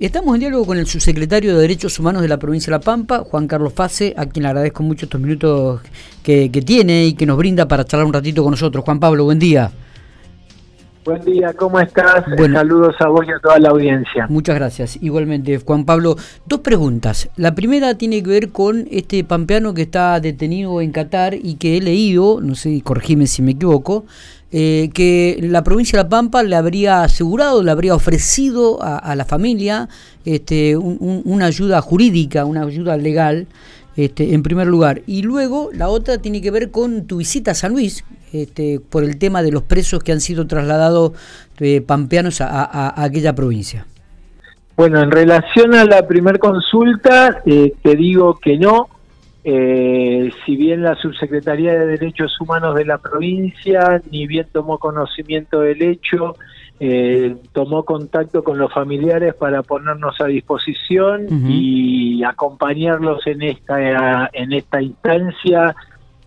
Estamos en diálogo con el subsecretario de Derechos Humanos de la provincia de La Pampa, Juan Carlos Fase, a quien le agradezco mucho estos minutos que, tiene y que nos brinda para charlar un ratito con nosotros. Juan Pablo, buen día. Buen día, ¿cómo estás? Saludos a vos y a toda la audiencia. Muchas gracias. Igualmente, Juan Pablo, dos preguntas. La primera tiene que ver con este pampeano que está detenido en Qatar y que he leído, no sé, corregime si me equivoco, eh, que la provincia de La Pampa le habría asegurado, le habría ofrecido a, la familia este, una ayuda jurídica, una ayuda legal, este, en primer lugar. Y luego la otra tiene que ver con tu visita a San Luis, este, por el tema de los presos que han sido trasladados eh, pampeanos a, aquella provincia. Bueno, en relación a la primer consulta, eh, te digo que no, eh, si bien la Subsecretaría de Derechos Humanos de la provincia ni bien tomó conocimiento del hecho, eh, tomó contacto con los familiares para ponernos a disposición y acompañarlos en esta en esta instancia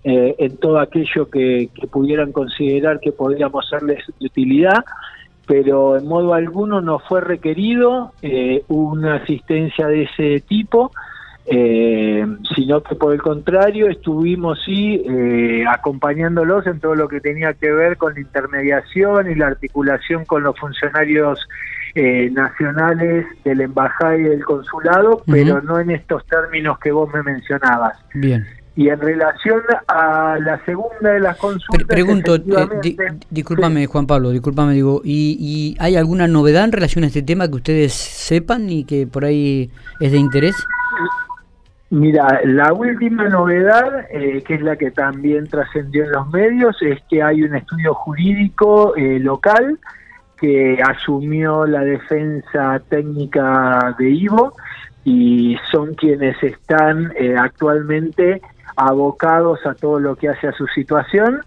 eh, en todo aquello que, pudieran considerar que podríamos serles de utilidad pero en modo alguno no fue requerido una asistencia de ese tipo eh, sino que por el contrario estuvimos sí eh, acompañándolos en todo lo que tenía que ver con la intermediación y la articulación con los funcionarios eh, nacionales de la embajada y del consulado, pero no en estos términos que vos me mencionabas. Bien. Y en relación a la segunda de las consultas... pregunto, eh, discúlpame Juan Pablo, discúlpame, digo, ¿y, ¿y hay alguna novedad en relación a este tema que ustedes sepan y que por ahí es de interés? Mira, la última novedad, eh, que es la que también trascendió en los medios, es que hay un estudio jurídico eh, local que asumió la defensa técnica de Ivo y son quienes están eh, actualmente abocados a todo lo que hace a su situación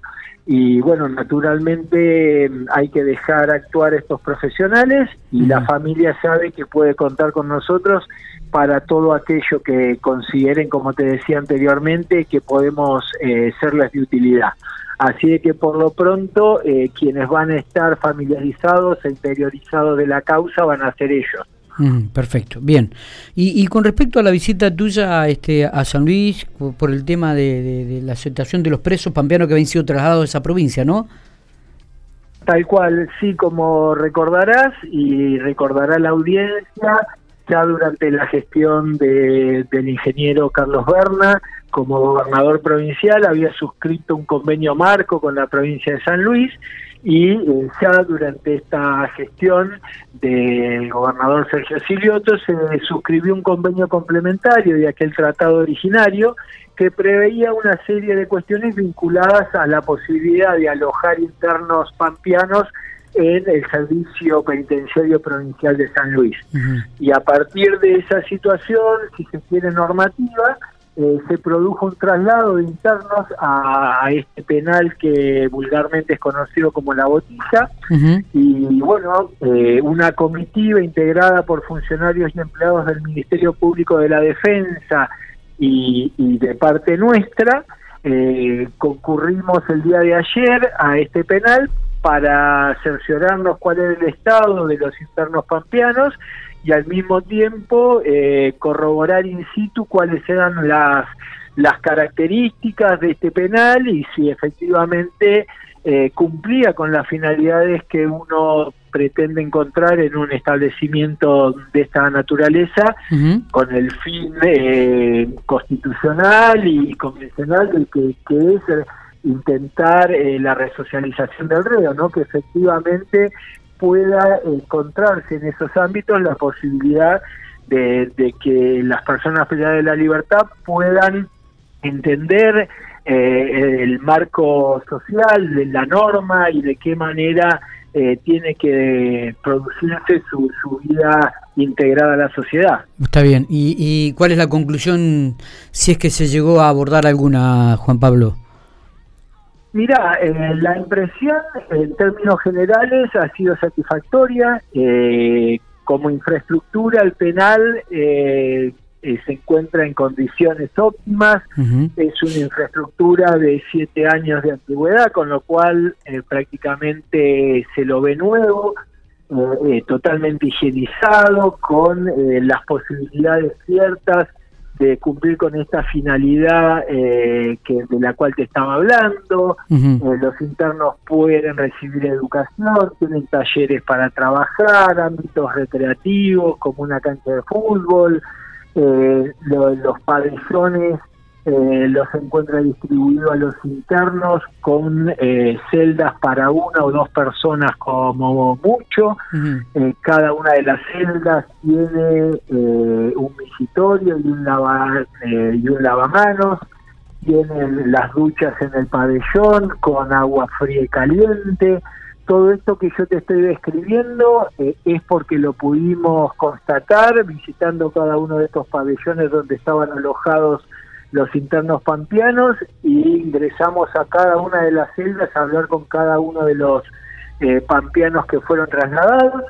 y bueno, naturalmente hay que dejar actuar estos profesionales y la familia sabe que puede contar con nosotros para todo aquello que consideren, como te decía anteriormente, que podemos eh, serles de utilidad. Así que por lo pronto eh, quienes van a estar familiarizados e interiorizados de la causa van a ser ellos. Perfecto, bien. Y, con respecto a la visita tuya este, a San Luis, por, el tema de, la aceptación de los presos pampeanos que habían sido trasladados a esa provincia, ¿no? Tal cual, sí, como recordarás y recordará la audiencia, ya durante la gestión de, del ingeniero Carlos Berna como gobernador provincial había suscrito un convenio marco con la provincia de San Luis y eh, ya durante esta gestión del gobernador Sergio Silioto se suscribió un convenio complementario de aquel tratado originario que preveía una serie de cuestiones vinculadas a la posibilidad de alojar internos pampeanos en el Servicio Penitenciario Provincial de San Luis. Y a partir de esa situación, si se quiere normativa, eh, se produjo un traslado de internos a, este penal que vulgarmente es conocido como la botija y bueno, eh, una comitiva integrada por funcionarios y empleados del Ministerio Público de la Defensa y, de parte nuestra, eh, concurrimos el día de ayer a este penal para cerciorarnos cuál es el estado de los internos pampeanos y al mismo tiempo eh, corroborar in situ cuáles eran las, las características de este penal y si efectivamente eh, cumplía con las finalidades que uno pretende encontrar en un establecimiento de esta naturaleza con el fin eh, constitucional y convencional que, que es intentar eh, la resocialización del reo, ¿no? que efectivamente pueda encontrarse en esos ámbitos la posibilidad de, que las personas privadas de la libertad puedan entender eh, el marco social de la norma y de qué manera eh, tiene que producirse su, su, vida integrada a la sociedad. Está bien. ¿Y, ¿Y cuál es la conclusión, si es que se llegó a abordar alguna, Juan Pablo? Mira, eh, la impresión en términos generales ha sido satisfactoria. Eh, como infraestructura, el penal eh, se encuentra en condiciones óptimas. Es una infraestructura de siete años de antigüedad, con lo cual prácticamente se lo ve nuevo. eh, totalmente higienizado, con las posibilidades ciertas de cumplir con esta finalidad que de la cual te estaba hablando. los internos pueden recibir educación, tienen talleres para trabajar, ámbitos recreativos como una cancha de fútbol, los pabellones eh, los encuentra distribuidos a los internos con eh, celdas para una o dos personas como mucho. Eh, cada una de las celdas tiene un visitorio y un, lava, y un lavamanos. Tienen las duchas en el pabellón con agua fría y caliente. Todo esto que yo te estoy describiendo es porque lo pudimos constatar visitando cada uno de estos pabellones donde estaban alojados los internos pampeanos y ingresamos a cada una de las celdas a hablar con cada uno de los eh, pampeanos que fueron trasladados.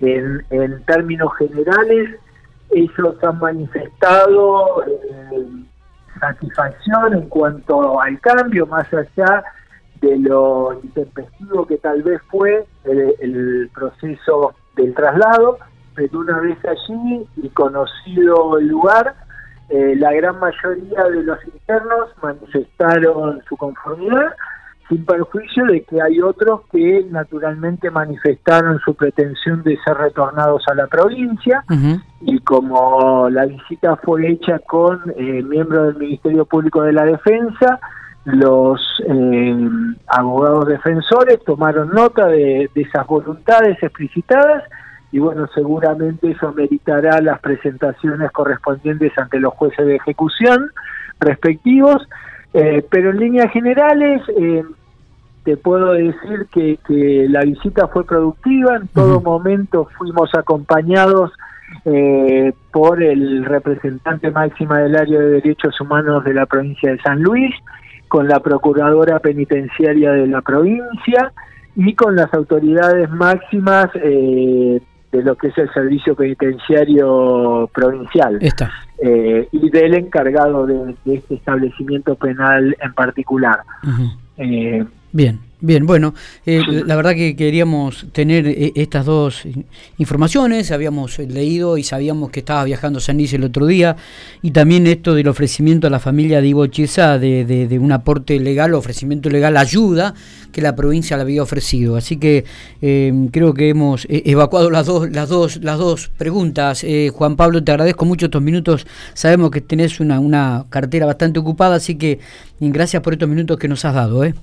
En, términos generales, ellos han manifestado eh, satisfacción en cuanto al cambio, más allá de lo intempestivo que tal vez fue el proceso del traslado, pero una vez allí y conocido el lugar, eh, la gran mayoría de los internos manifestaron su conformidad, sin perjuicio de que hay otros que naturalmente manifestaron su pretensión de ser retornados a la provincia. Y como la visita fue hecha con eh, miembros del Ministerio Público de la Defensa, los eh, abogados defensores tomaron nota de esas voluntades explicitadas y bueno, seguramente eso meritará las presentaciones correspondientes ante los jueces de ejecución respectivos, eh, pero en líneas generales eh, te puedo decir que, que, la visita fue productiva, en todo momento fuimos acompañados eh, por el representante máxima del área de derechos humanos de la provincia de San Luis, con la procuradora penitenciaria de la provincia, y con las autoridades máximas eh, de lo que es el servicio penitenciario provincial eh, y del encargado de, este establecimiento penal en particular. eh, Bien. Bien, bueno, eh, la verdad que queríamos tener eh, estas dos informaciones, habíamos leído y sabíamos que estaba viajando a San Luis el otro día, y también esto del ofrecimiento a la familia de Ivo Chiesa de, de, un aporte legal, ofrecimiento legal, ayuda que la provincia le había ofrecido. Así que eh, creo que hemos evacuado las dos, las dos, las dos preguntas. Juan Pablo, te agradezco mucho estos minutos, sabemos que tenés una, una cartera bastante ocupada, así que gracias por estos minutos que nos has dado. ¿eh?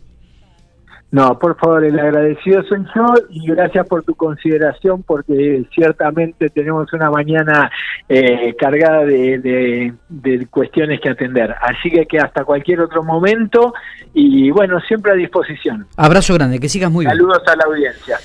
No, por favor, el agradecido soy yo y gracias por tu consideración porque ciertamente tenemos una mañana eh, cargada de, de, cuestiones que atender. Así que, que hasta cualquier otro momento y bueno, siempre a disposición. Abrazo grande, que sigas muy bien. Saludos a la audiencia.